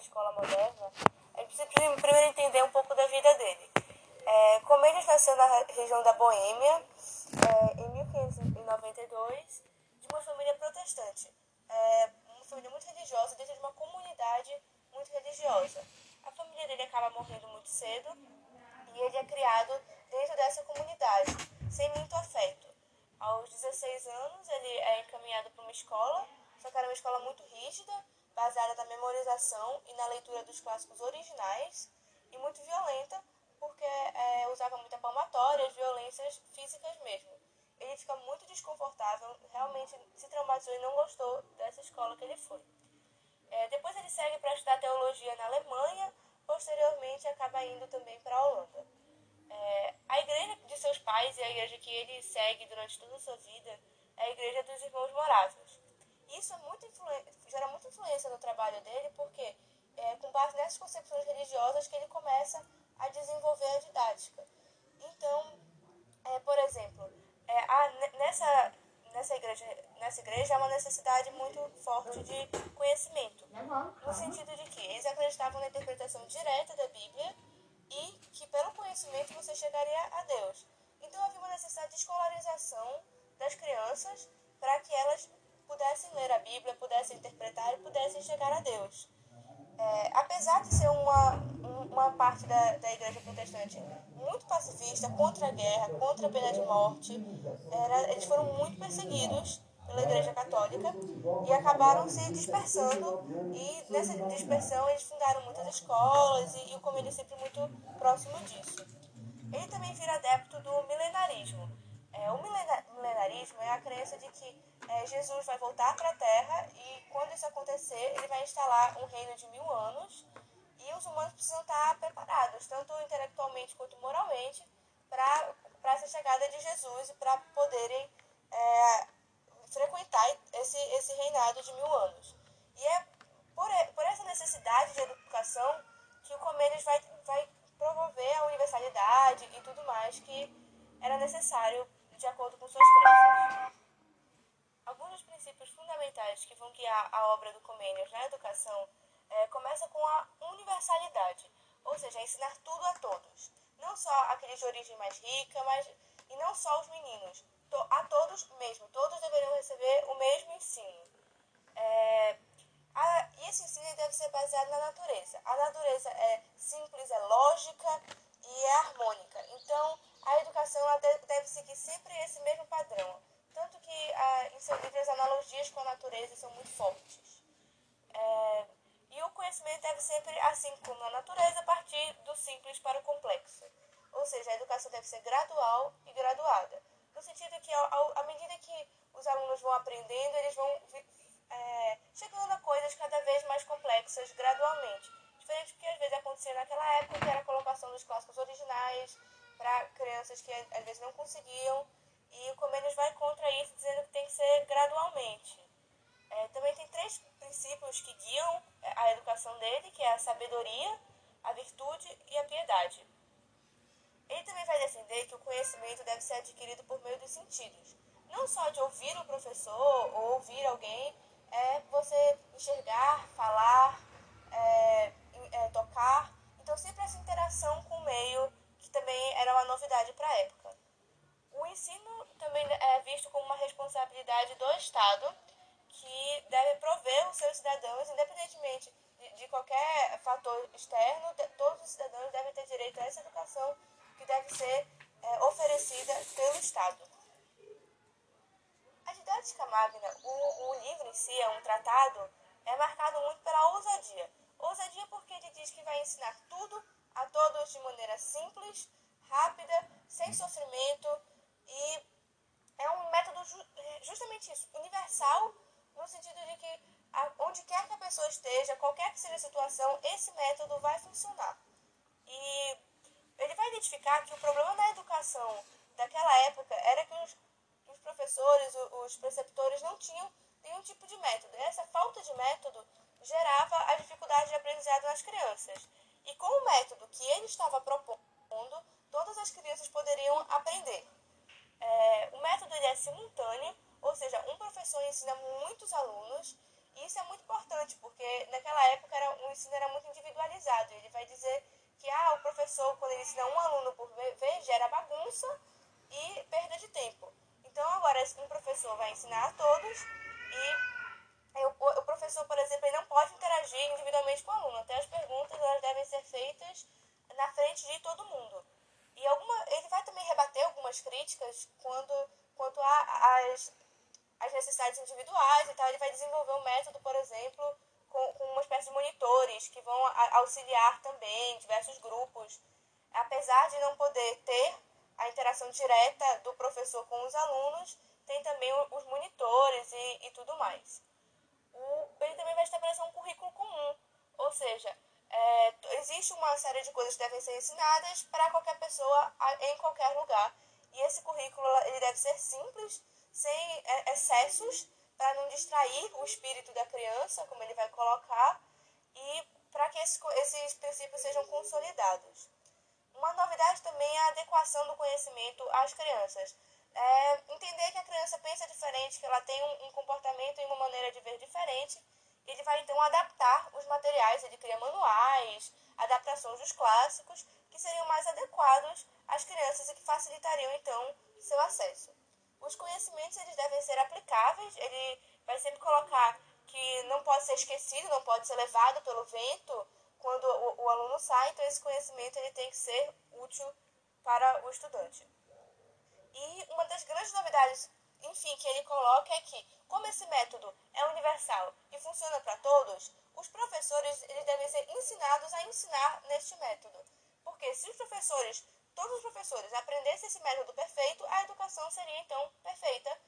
escola moderna, a gente precisa primeiro entender um pouco da vida dele. É, Comênios nasceu na região da Boêmia é, em 1592, de uma família protestante, é, uma família muito religiosa, dentro de uma comunidade muito religiosa. A família dele acaba morrendo muito cedo e ele é criado dentro dessa comunidade, sem muito afeto. Aos 16 anos, ele é encaminhado para uma escola, só que era uma escola muito rígida, baseada na memorização e na leitura dos clássicos originais, e muito violenta, porque é, usava muita palmatória, violências físicas mesmo. Ele fica muito desconfortável, realmente se traumatizou e não gostou dessa escola que ele foi. É, depois ele segue para estudar teologia na Alemanha, posteriormente acaba indo também para a Holanda. É, a igreja de seus pais e a igreja que ele segue durante toda a sua vida é a igreja dos irmãos Moratos. Isso é muito gera muita influência no trabalho dele, porque é com base nessas concepções religiosas que ele começa a desenvolver a didática. Então, é, por exemplo, é, a, nessa, nessa, igreja, nessa igreja há uma necessidade muito forte de conhecimento, no sentido de que eles acreditavam na interpretação direta da Bíblia e que pelo conhecimento você chegaria a Deus. Então havia uma necessidade de escolarização das crianças para que elas pudessem ler a Bíblia, pudessem interpretar e pudessem chegar a Deus. É, apesar de ser uma, uma parte da, da igreja protestante muito pacifista, contra a guerra, contra a pena de morte, era, eles foram muito perseguidos pela igreja católica e acabaram se dispersando e nessa dispersão eles fundaram muitas escolas e, e o Comênio é sempre muito próximo disso. Ele também vira adepto do milenarismo. É, o milenarismo é a crença de que é, Jesus vai voltar para a Terra e quando isso acontecer ele vai instalar um reino de mil anos e os humanos precisam estar preparados, tanto intelectualmente quanto moralmente, para essa chegada de Jesus e para poderem é, frequentar esse, esse reinado de mil anos. E é por, por essa necessidade de educação que o Comênios vai, vai promover a universalidade e tudo mais que era necessário de acordo com suas crenças. Alguns dos princípios fundamentais que vão guiar a obra do Comênios na educação é, começa com a universalidade, ou seja, ensinar tudo a todos. Não só aqueles de origem mais rica, mas e não só os meninos, to, a todos mesmo. Todos deveriam receber o mesmo ensino. É, a, e esse ensino deve ser baseado na natureza. A natureza é simples, é lógica e é harmônica. Então, a educação deve, deve seguir sempre esse mesmo padrão. Tanto que a, em seus livros, as analogias com a natureza são muito fortes. É, e o conhecimento deve sempre, assim como na natureza, partir do simples para o complexo. Ou seja, a educação deve ser gradual e graduada. No sentido que, à medida que os alunos vão aprendendo, eles vão é, chegando a coisas cada vez mais complexas gradualmente. Diferente do que às vezes acontecia naquela época, que era a colocação dos clássicos originais para crianças que às vezes não conseguiam. E o Comênios vai contra isso, dizendo que tem que ser gradualmente. É, também tem três princípios que guiam a educação dele, que é a sabedoria, a virtude e a piedade. Ele também vai defender que o conhecimento deve ser adquirido por meio dos sentidos. Não só de ouvir o professor ou ouvir alguém, é você enxergar, falar, é, é, tocar. Então, sempre essa interação com o meio, que também era uma novidade para a época. O ensino também é visto como uma responsabilidade do Estado que deve prover os seus cidadãos, independentemente de, de qualquer fator externo, de, todos os cidadãos devem ter direito a essa educação que deve ser é, oferecida pelo Estado. A didática magna, o, o livro em si, é é marcado muito pela ousadia. Ousadia porque ele diz que vai ensinar tudo a todos de maneira simples, rápida, sem sofrimento e é um método ju justamente isso, universal no sentido de que a, onde quer que a pessoa esteja, qualquer que seja a situação, esse método vai funcionar. E ele vai identificar que o problema da educação daquela época era que os, os professores, os, os preceptores não tinham nenhum tipo de método. E essa falta de método gerava a dificuldade de aprendizado nas crianças. E com o método que ele estava propondo, todas as crianças poderiam aprender. É, o método é simultâneo ou seja, um professor ensina muitos alunos, e isso é muito importante, porque naquela época era, o ensino era muito individualizado. Ele vai dizer que ah, o professor, quando ele ensina um aluno por vez, gera bagunça e perda de tempo. Então, agora, um professor vai ensinar a todos e o, professor, por exemplo, ele não pode interagir individualmente com o aluno. Até as perguntas elas devem ser feitas na frente de todo mundo. E alguma, ele vai também rebater algumas críticas quando, quanto às as necessidades individuais e tal. Ele vai desenvolver um método, por exemplo, com, com uma espécie de monitores que vão auxiliar também diversos grupos. Apesar de não poder ter a interação direta do professor com os alunos, tem também os monitores e, e tudo mais. O, ele também vai estabelecer um currículo comum, ou seja, é, existe uma série de coisas que devem ser ensinadas para qualquer pessoa em qualquer lugar. E esse currículo ele deve ser simples, sem é, excessos, para não distrair o espírito da criança, como ele vai colocar, e para que esses, esses princípios sejam consolidados. Uma novidade também é a adequação do conhecimento às crianças. É entender que a criança pensa diferente, que ela tem um, um comportamento e uma maneira de ver diferente, ele vai então adaptar os materiais, ele cria manuais, adaptações dos clássicos, que seriam mais adequados às crianças e que facilitariam então seu acesso. Os conhecimentos eles devem ser aplicáveis, ele vai sempre colocar que não pode ser esquecido, não pode ser levado pelo vento quando o, o aluno sai, então esse conhecimento ele tem que ser útil para o estudante. E uma das grandes novidades, enfim, que ele coloca é que, como esse método é universal e funciona para todos, os professores eles devem ser ensinados a ensinar neste método. Porque se os professores todos os professores aprendessem esse método perfeito, a educação seria então perfeita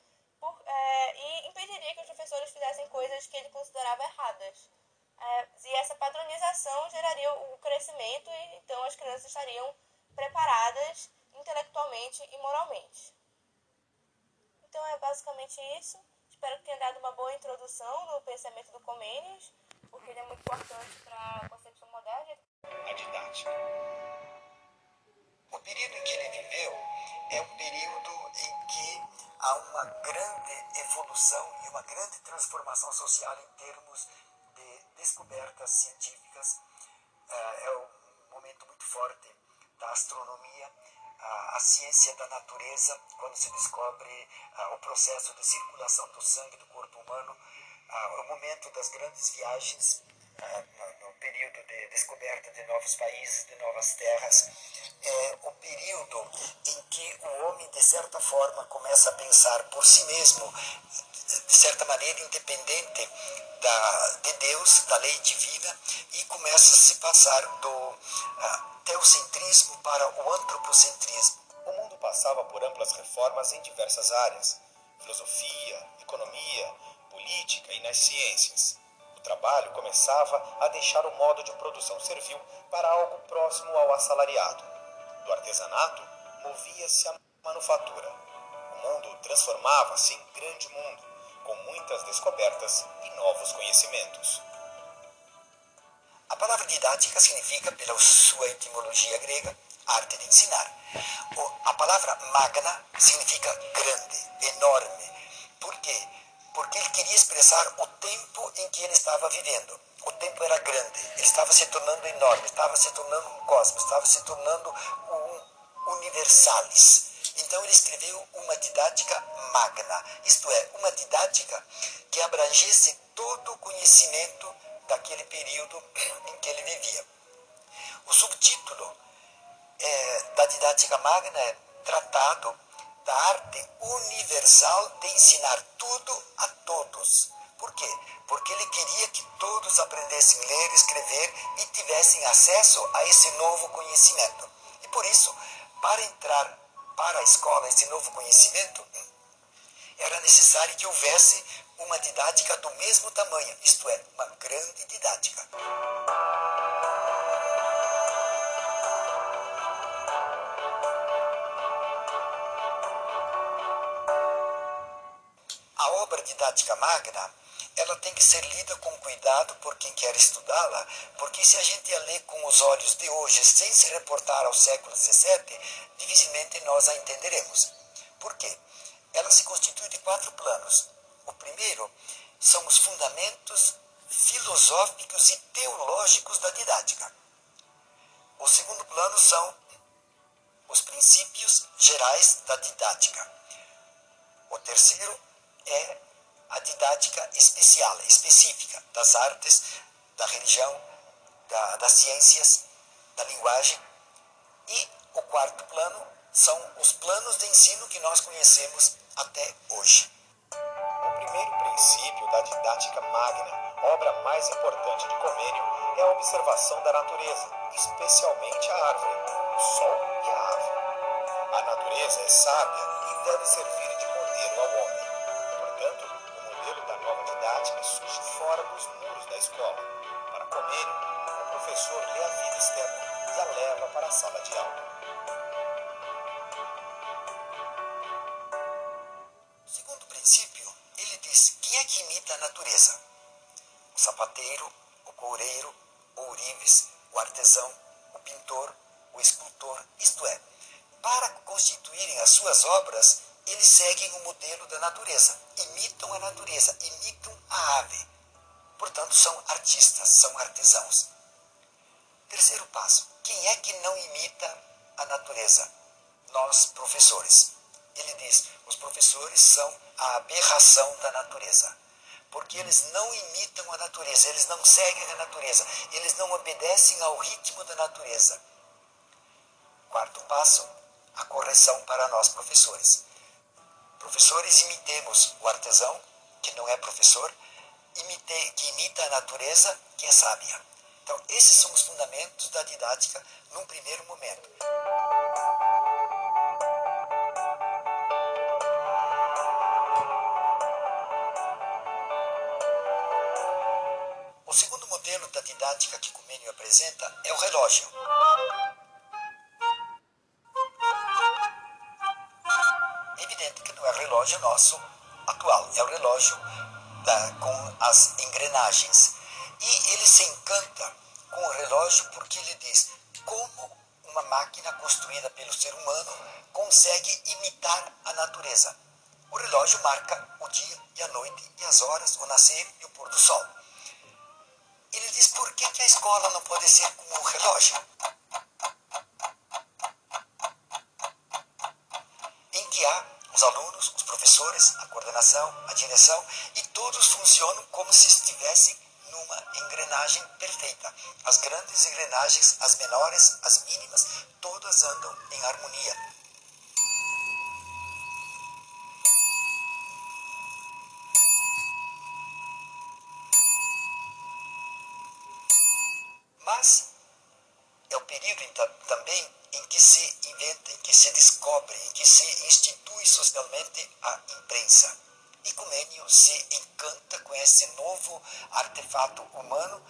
por, é, e impediria que os professores fizessem coisas que ele considerava erradas. É, e essa padronização geraria o crescimento e então as crianças estariam preparadas intelectualmente e moralmente. Então é basicamente isso. Espero que tenha dado uma boa introdução no pensamento do Comênios, porque ele é muito importante para a concepção moderna. A didática o período em que ele viveu é um período em que há uma grande evolução e uma grande transformação social em termos de descobertas científicas. É, é um momento muito forte da astronomia, a, ciência da natureza, quando se descobre o processo de circulação do sangue do corpo humano, o momento das grandes viagens no período de descoberta de novos países, de novas terras, é o período em que o homem, de certa forma, começa a pensar por si mesmo, de certa maneira independente da, de Deus, da lei divina, e começa a se passar do teocentrismo para o antropocentrismo. O mundo passava por amplas reformas em diversas áreas: filosofia, economia, política e nas ciências trabalho começava a deixar o modo de produção servil para algo próximo ao assalariado. Do artesanato movia-se a manufatura. O mundo transformava-se em grande mundo, com muitas descobertas e novos conhecimentos. A palavra didática significa, pela sua etimologia grega, arte de ensinar. A palavra magna significa grande, enorme. Por quê? porque ele queria expressar o tempo em que ele estava vivendo. O tempo era grande, ele estava se tornando enorme, estava se tornando um cosmos, estava se tornando um universalis. Então ele escreveu uma didática magna, isto é, uma didática que abrangesse todo o conhecimento daquele período em que ele vivia. O subtítulo é, da didática magna é Tratado da arte universal de ensinar tudo a todos. Por quê? Porque ele queria que todos aprendessem a ler, escrever e tivessem acesso a esse novo conhecimento. E por isso, para entrar para a escola esse novo conhecimento, era necessário que houvesse uma didática do mesmo tamanho, isto é, uma grande didática. obra didática magna, ela tem que ser lida com cuidado por quem quer estudá-la, porque se a gente a lê com os olhos de hoje, sem se reportar ao século XVII, dificilmente nós a entenderemos. Por quê? Ela se constitui de quatro planos. O primeiro são os fundamentos filosóficos e teológicos da didática. O segundo plano são os princípios gerais da didática. O terceiro é a didática especial, específica das artes, da religião, da, das ciências, da linguagem. E o quarto plano são os planos de ensino que nós conhecemos até hoje. Primeiro princípio da didática magna, obra mais importante de Comênio, é a observação da natureza, especialmente a árvore, o sol e a ave. A natureza é sábia e deve servir de modelo ao homem. Portanto, o modelo da nova didática surge fora dos muros da escola. Para Comênio, o professor lê a vida externa e a leva para a sala de aula. Sapateiro, o coureiro, o ourives, o artesão, o pintor, o escultor, isto é, para constituírem as suas obras, eles seguem o modelo da natureza, imitam a natureza, imitam a ave. Portanto, são artistas, são artesãos. Terceiro passo: quem é que não imita a natureza? Nós, professores. Ele diz: os professores são a aberração da natureza porque eles não imitam a natureza, eles não seguem a natureza, eles não obedecem ao ritmo da natureza. Quarto passo, a correção para nós professores. Professores, imitemos o artesão, que não é professor, imite, que imita a natureza, que é sábia. Então, esses são os fundamentos da didática num primeiro momento. Modelo da didática que Comênio apresenta é o relógio. É evidente que não é o relógio nosso atual, é o relógio da, com as engrenagens. E ele se encanta com o relógio porque ele diz como uma máquina construída pelo ser humano consegue imitar a natureza. O relógio marca o dia e a noite e as horas, o nascer e o pôr do sol. Ele diz: por que, que a escola não pode ser como um relógio? Em que há os alunos, os professores, a coordenação, a direção e todos funcionam como se estivessem numa engrenagem perfeita. As grandes engrenagens, as menores, as mínimas, todas andam em harmonia. Mas é o período também em que se inventa, em que se descobre, em que se institui socialmente a imprensa. E Comênio se encanta com esse novo artefato humano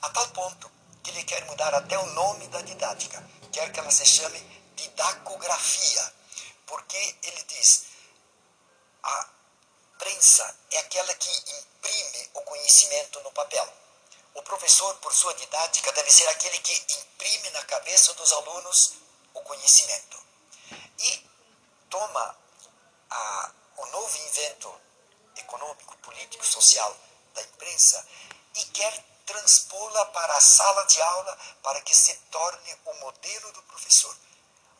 a tal ponto que ele quer mudar até o nome da didática, quer que ela se chame didacografia, porque ele diz a prensa é aquela que imprime o conhecimento no papel. O professor, por sua didática, deve ser aquele que imprime na cabeça dos alunos o conhecimento e toma a, o novo invento econômico, político, social da imprensa e quer transpô-la para a sala de aula para que se torne o modelo do professor.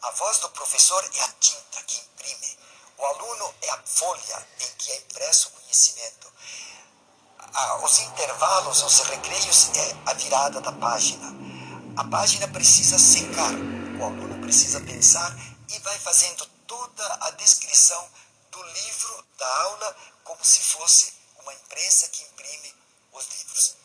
A voz do professor é a tinta que imprime. O aluno é a folha em que é impresso o conhecimento ah, os intervalos, os recreios é a virada da página. A página precisa secar, o aluno precisa pensar e vai fazendo toda a descrição do livro da aula como se fosse uma imprensa que imprime os livros.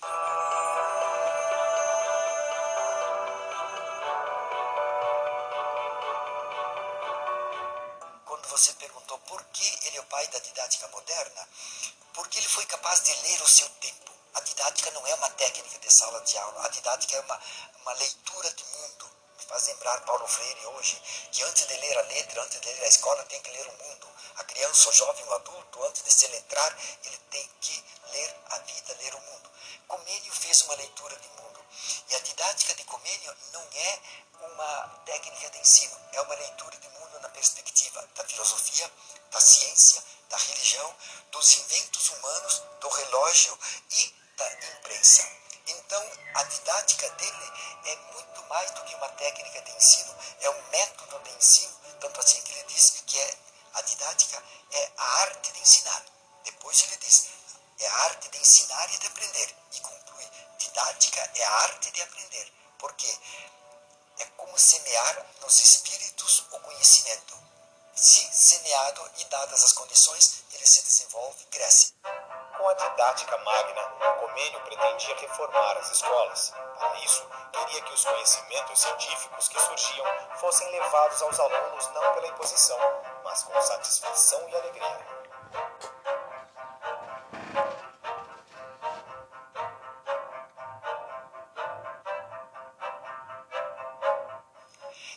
Quando você perguntou por que ele é o pai da didática moderna, porque ele foi capaz de ler o seu tempo. A didática não é uma técnica de sala de aula, a didática é uma, uma leitura de mundo. Me faz lembrar Paulo Freire hoje, que antes de ler a letra, antes de ler a escola, tem que ler o mundo. A criança, o jovem, o adulto, antes de se letrar, ele tem que ler a vida, ler o mundo. Comênio fez uma leitura de mundo. E a didática de Comênio não é uma técnica de ensino, é uma leitura de mundo na perspectiva da filosofia, da ciência, da religião, dos inventos humanos, do relógio e magna, Comênio pretendia reformar as escolas. Para isso, queria que os conhecimentos científicos que surgiam fossem levados aos alunos não pela imposição, mas com satisfação e alegria.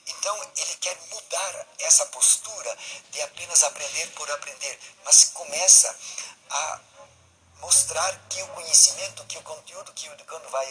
Então ele quer mudar essa postura de apenas aprender por aprender, mas começa a mostrar que o conhecimento, que o conteúdo que o educando vai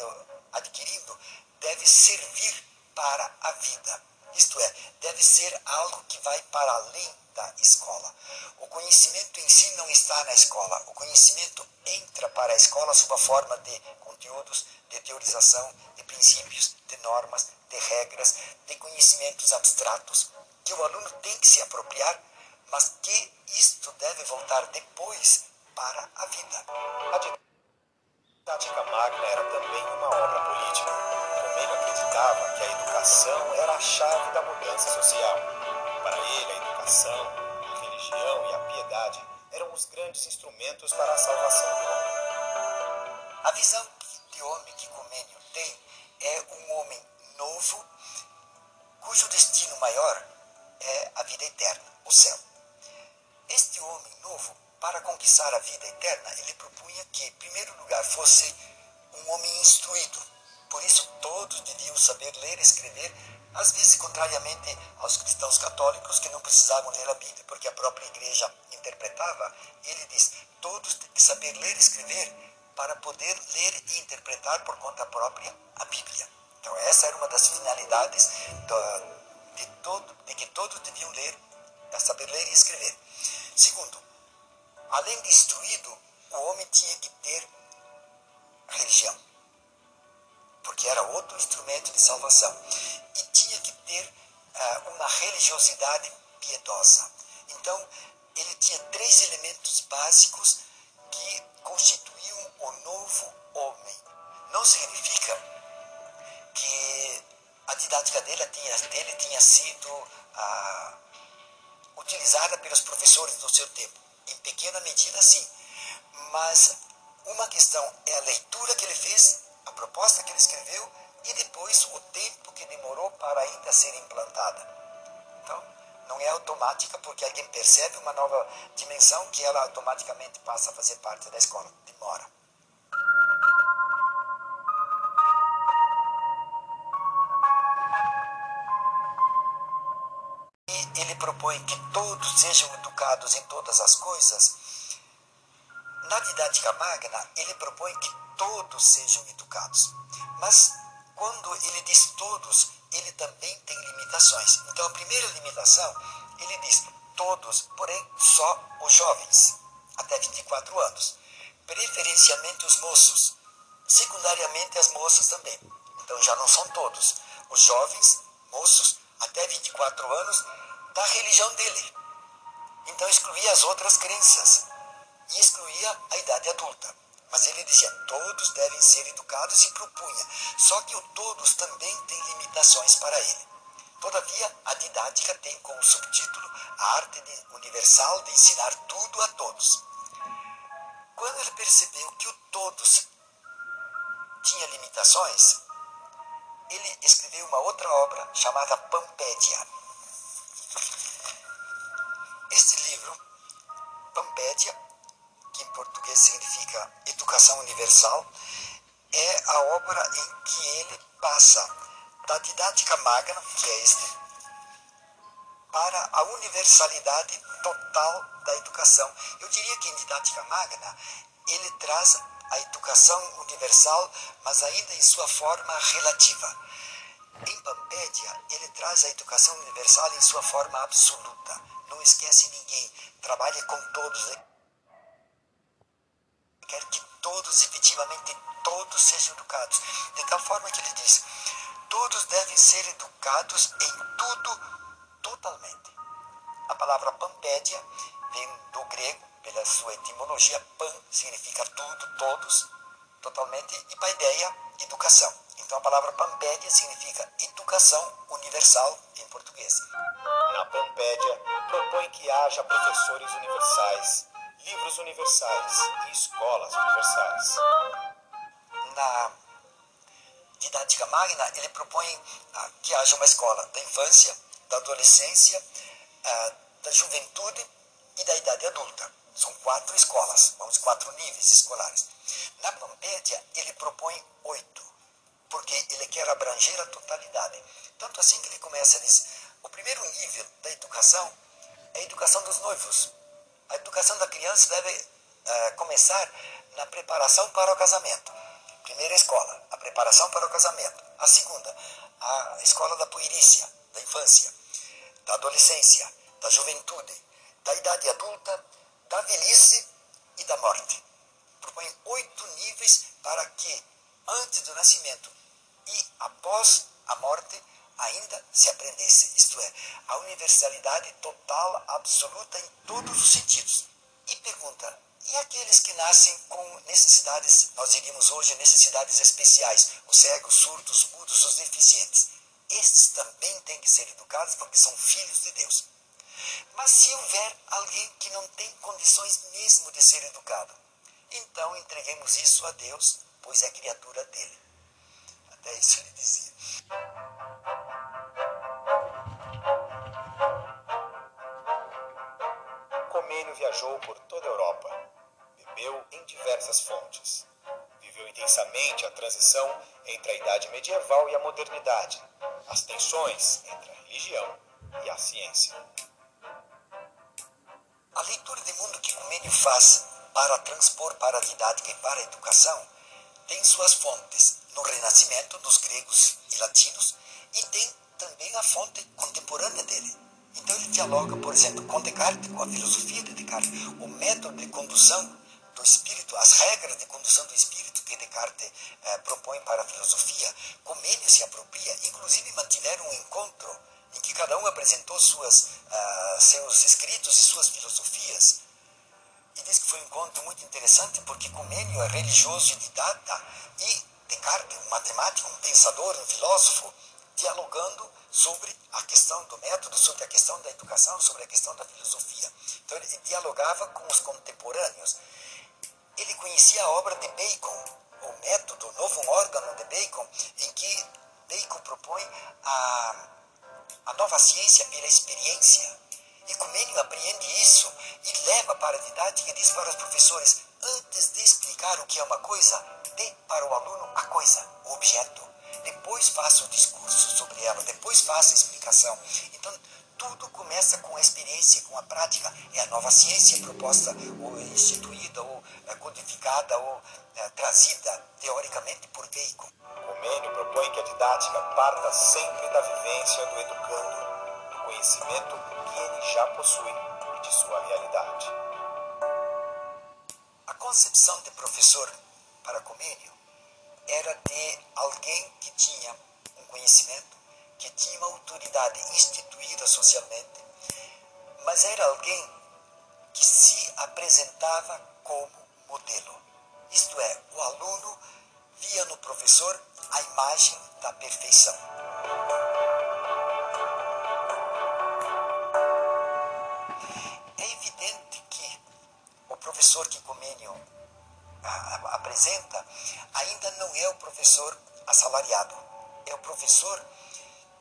adquirindo deve servir para a vida. Isto é, deve ser algo que vai para além da escola. O conhecimento em si não está na escola. O conhecimento entra para a escola sob a forma de conteúdos, de teorização, de princípios, de normas, de regras, de conhecimentos abstratos que o aluno tem que se apropriar, mas que isto deve voltar depois para a vida. A didática magna era também uma obra política. Comênio acreditava que a educação era a chave da mudança social. Para ele, a educação, a religião e a piedade eram os grandes instrumentos para a salvação do homem. A visão de homem que Comênio tem é um homem novo, cujo destino maior é a vida eterna, o céu. Este homem novo para conquistar a vida eterna, ele propunha que, em primeiro lugar, fosse um homem instruído. Por isso, todos deviam saber ler e escrever, às vezes contrariamente aos cristãos católicos que não precisavam ler a Bíblia, porque a própria igreja interpretava. Ele diz: todos têm que saber ler e escrever para poder ler e interpretar por conta própria a Bíblia. Então, essa era uma das finalidades de, todo, de que todos deviam ler, saber ler e escrever. Segundo, Além de instruído, o homem tinha que ter religião, porque era outro instrumento de salvação. E tinha que ter uh, uma religiosidade piedosa. Então, ele tinha três elementos básicos que constituíam o novo homem. Não significa que a didática dele tinha, dele tinha sido uh, utilizada pelos professores do seu tempo em pequena medida, sim. Mas uma questão é a leitura que ele fez, a proposta que ele escreveu e depois o tempo que demorou para ainda ser implantada. Então, não é automática porque alguém percebe uma nova dimensão que ela automaticamente passa a fazer parte da escola. Demora. Ele propõe que todos sejam educados em todas as coisas, na didática magna, ele propõe que todos sejam educados. Mas quando ele diz todos, ele também tem limitações. Então, a primeira limitação, ele diz todos, porém só os jovens, até 24 anos. Preferencialmente os moços. Secundariamente as moças também. Então, já não são todos. Os jovens, moços, até 24 anos, da religião dele. Então excluía as outras crenças e excluía a idade adulta. Mas ele dizia: todos devem ser educados e propunha. Só que o todos também tem limitações para ele. Todavia, a didática tem como subtítulo a arte universal de ensinar tudo a todos. Quando ele percebeu que o todos tinha limitações, ele escreveu uma outra obra chamada Pampédia. Este livro, Pampédia, que em português significa Educação Universal, é a obra em que ele passa da didática magna, que é este, para a universalidade total da educação. Eu diria que em didática magna ele traz a educação universal, mas ainda em sua forma relativa. Em Pampédia, ele traz a educação universal em sua forma absoluta não esquece ninguém, trabalha com todos. Quer que todos, efetivamente, todos sejam educados. De tal forma que ele diz: todos devem ser educados em tudo totalmente. A palavra pampédia vem do grego, pela sua etimologia, pan significa tudo, todos, totalmente, e paideia, educação. Então a palavra pampédia significa educação universal em português. Na Pampédia, propõe que haja professores universais, livros universais e escolas universais. Na didática magna, ele propõe ah, que haja uma escola da infância, da adolescência, ah, da juventude e da idade adulta. São quatro escolas, vamos quatro níveis escolares. Na Pampédia, ele propõe oito, porque ele quer abranger a totalidade. Tanto assim que ele começa a dizer, o primeiro nível da educação é a educação dos noivos. A educação da criança deve uh, começar na preparação para o casamento. Primeira escola, a preparação para o casamento. A segunda, a escola da puerícia, da infância, da adolescência, da juventude, da idade adulta, da velhice e da morte. Propõe oito níveis para que, antes do nascimento e após a morte, ainda se aprendesse, isto é, a universalidade total, absoluta em todos os sentidos. E pergunta: e aqueles que nascem com necessidades, nós diríamos hoje necessidades especiais, os cegos, surdos, mudos, os deficientes? Estes também têm que ser educados porque são filhos de Deus. Mas se houver alguém que não tem condições mesmo de ser educado, então entreguemos isso a Deus, pois é criatura dele. Até isso ele dizia. Comênio viajou por toda a Europa, bebeu em diversas fontes, viveu intensamente a transição entre a Idade Medieval e a Modernidade, as tensões entre a religião e a ciência. A leitura de mundo que Comênio faz para transpor para a didática e para a educação tem suas fontes no Renascimento dos gregos e latinos e tem também a fonte contemporânea dele. Então ele dialoga, por exemplo, com Descartes, com a filosofia de Descartes, o método de condução do espírito, as regras de condução do espírito que Descartes eh, propõe para a filosofia. Comênio se apropria, inclusive mantiveram um encontro em que cada um apresentou suas, uh, seus escritos e suas filosofias. E diz que foi um encontro muito interessante porque Comênio é religioso e didata e Descartes, um matemático, um pensador, um filósofo, dialogando sobre a questão do método, sobre a questão da educação, sobre a questão da filosofia. Então ele dialogava com os contemporâneos. Ele conhecia a obra de Bacon, o método, o novo órgão de Bacon, em que Bacon propõe a a nova ciência pela experiência. E Comênio apreende isso e leva para a didática e diz para os professores: antes de explicar o que é uma coisa, dê para o aluno a coisa, o objeto. Depois faça o discurso sobre ela, depois faça a explicação. Então, tudo começa com a experiência, com a prática. É a nova ciência proposta, ou instituída, ou é, codificada, ou é, trazida teoricamente por Bacon. Comênio propõe que a didática parta sempre da vivência do educando, do conhecimento que ele já possui e de sua realidade. A concepção de professor para Comênio era de alguém que tinha um conhecimento, que tinha uma autoridade instituída socialmente, mas era alguém que se apresentava como modelo. Isto é, o aluno via no professor a imagem da perfeição. É evidente que o professor apresenta ainda não é o professor assalariado, é o professor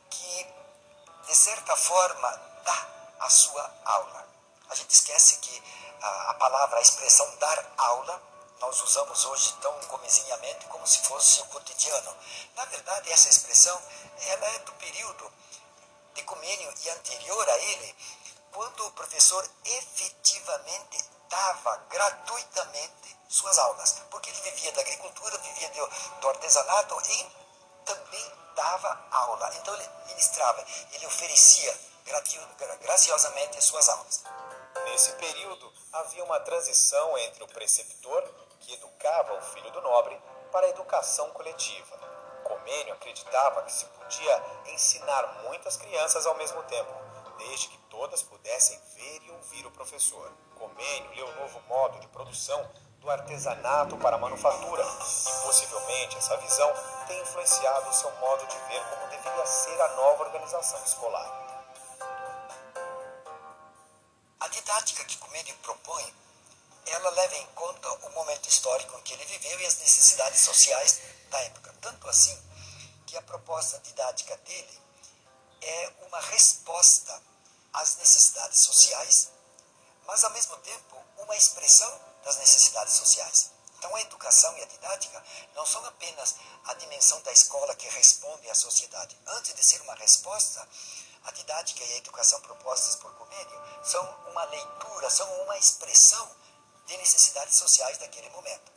que, de certa forma, dá a sua aula. A gente esquece que a, palavra, a expressão dar aula, nós usamos hoje tão comezinhamente como se fosse o cotidiano. Na verdade, essa expressão ela é do período de comênio e anterior a ele, quando o professor efetivamente dava gratuitamente suas aulas, porque ele vivia da agricultura, vivia do, do artesanato e também dava aula. Então ele ministrava, ele oferecia graciosamente suas aulas. Nesse período, havia uma transição entre o preceptor que educava o filho do nobre para a educação coletiva. Comênio acreditava que se podia ensinar muitas crianças ao mesmo tempo, desde que todas pudessem ver e ouvir o professor. Comênio leu o novo modo de produção do artesanato para a manufatura e possivelmente essa visão tem influenciado o seu modo de ver como deveria ser a nova organização escolar. A didática que Comênio propõe, ela leva em conta o momento histórico em que ele viveu e as necessidades sociais da época. Tanto assim que a proposta didática dele é uma resposta às necessidades sociais, mas ao mesmo tempo uma expressão das necessidades sociais. Então a educação e a didática não são apenas a dimensão da escola que responde à sociedade. Antes de ser uma resposta, a didática e a educação propostas por Comênio são uma leitura, são uma expressão de necessidades sociais daquele momento.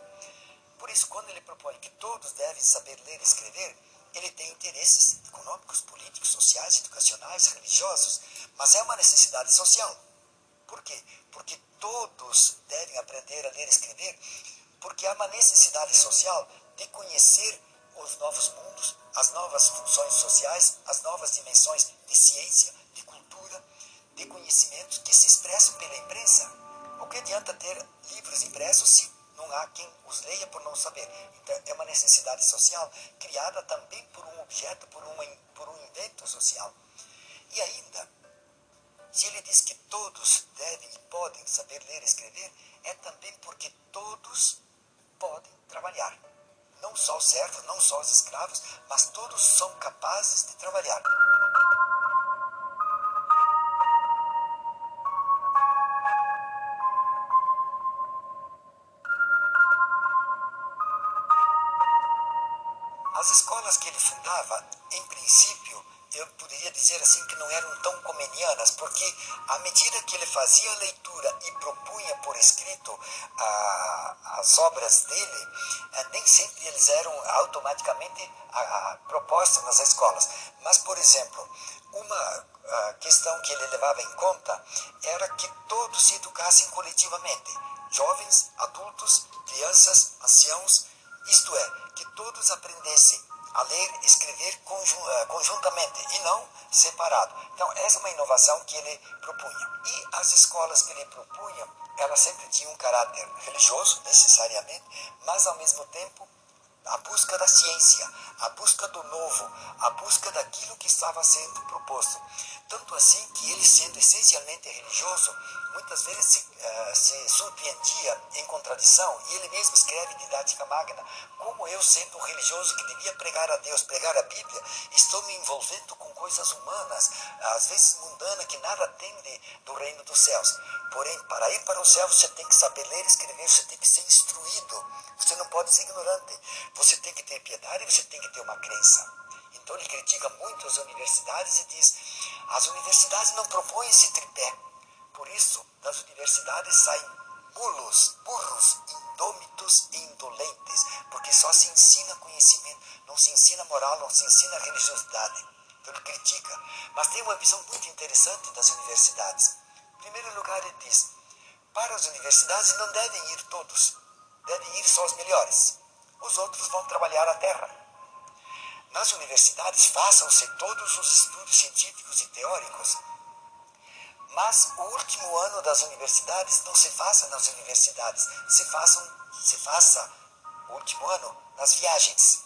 Por isso, quando ele propõe que todos devem saber ler e escrever, ele tem interesses econômicos, políticos, sociais, educacionais, religiosos, mas é uma necessidade social. Por quê? Porque todos devem aprender a ler e escrever, porque há uma necessidade social de conhecer os novos mundos, as novas funções sociais, as novas dimensões de ciência, de cultura, de conhecimentos que se expressam pela imprensa. O que adianta ter livros impressos se não há quem os leia por não saber? Então, é uma necessidade social criada também por um objeto, por, por um invento social. E ainda, se ele diz que todos devem e podem saber ler e escrever, é também porque todos podem trabalhar. Não só os servos, não só os escravos, mas todos são capazes de trabalhar. As escolas que ele fundava, em princípio, eu poderia dizer assim que não eram tão comenianas, porque à medida que ele fazia a leitura e propunha por escrito a, as obras dele, eh, nem sempre eles eram automaticamente propostas nas escolas. Mas, por exemplo, uma questão que ele levava em conta era que todos se educassem coletivamente, jovens, adultos, crianças, anciãos, isto é, que todos aprendessem a ler escrever eh, conjuntamente e não separado. Então, essa é uma inovação que ele propunha. E as escolas que ele propunha, elas sempre tinham um caráter religioso, necessariamente, mas ao mesmo tempo a busca da ciência, a busca do novo, a busca daquilo que estava sendo proposto. Tanto assim que ele, sendo essencialmente religioso, muitas vezes se, uh, se surpreendia em contradição, e ele mesmo escreve Didática Magna, como eu, sendo religioso que devia pregar a Deus, pregar a Bíblia, estou me envolvendo com coisas humanas, às vezes mundanas, que nada atende do reino dos céus. Porém, para ir para o céu, você tem que saber ler escrever, você tem que ser instruído, você não pode ser ignorante, você tem que ter piedade, você tem que ter uma crença. Então ele critica muito as universidades e diz: as universidades não propõem esse tripé. Por isso, das universidades saem mulos, burros, indômitos e indolentes, porque só se ensina conhecimento, não se ensina moral, não se ensina religiosidade. Então ele critica. Mas tem uma visão muito interessante das universidades. Em primeiro lugar, ele diz: para as universidades não devem ir todos, devem ir só os melhores. Os outros vão trabalhar a terra. Nas universidades façam-se todos os estudos científicos e teóricos, mas o último ano das universidades não se faça nas universidades, se, façam, se faça o último ano nas viagens,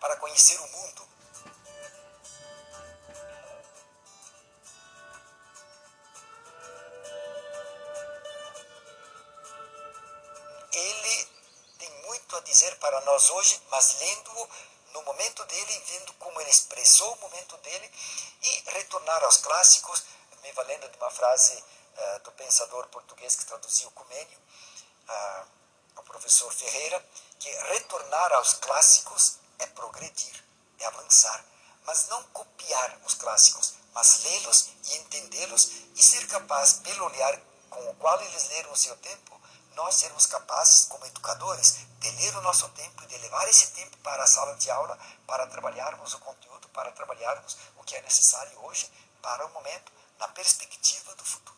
para conhecer o mundo. Dizer para nós hoje, mas lendo-o no momento dele, vendo como ele expressou o momento dele e retornar aos clássicos, me valendo de uma frase uh, do pensador português que traduziu o Comênio, uh, o professor Ferreira, que retornar aos clássicos é progredir, é avançar, mas não copiar os clássicos, mas lê-los e entendê-los e ser capaz, pelo olhar com o qual eles leram o seu tempo, nós sermos capazes, como educadores, de ler o nosso tempo e de levar esse tempo para a sala de aula para trabalharmos o conteúdo, para trabalharmos o que é necessário hoje para o momento, na perspectiva do futuro.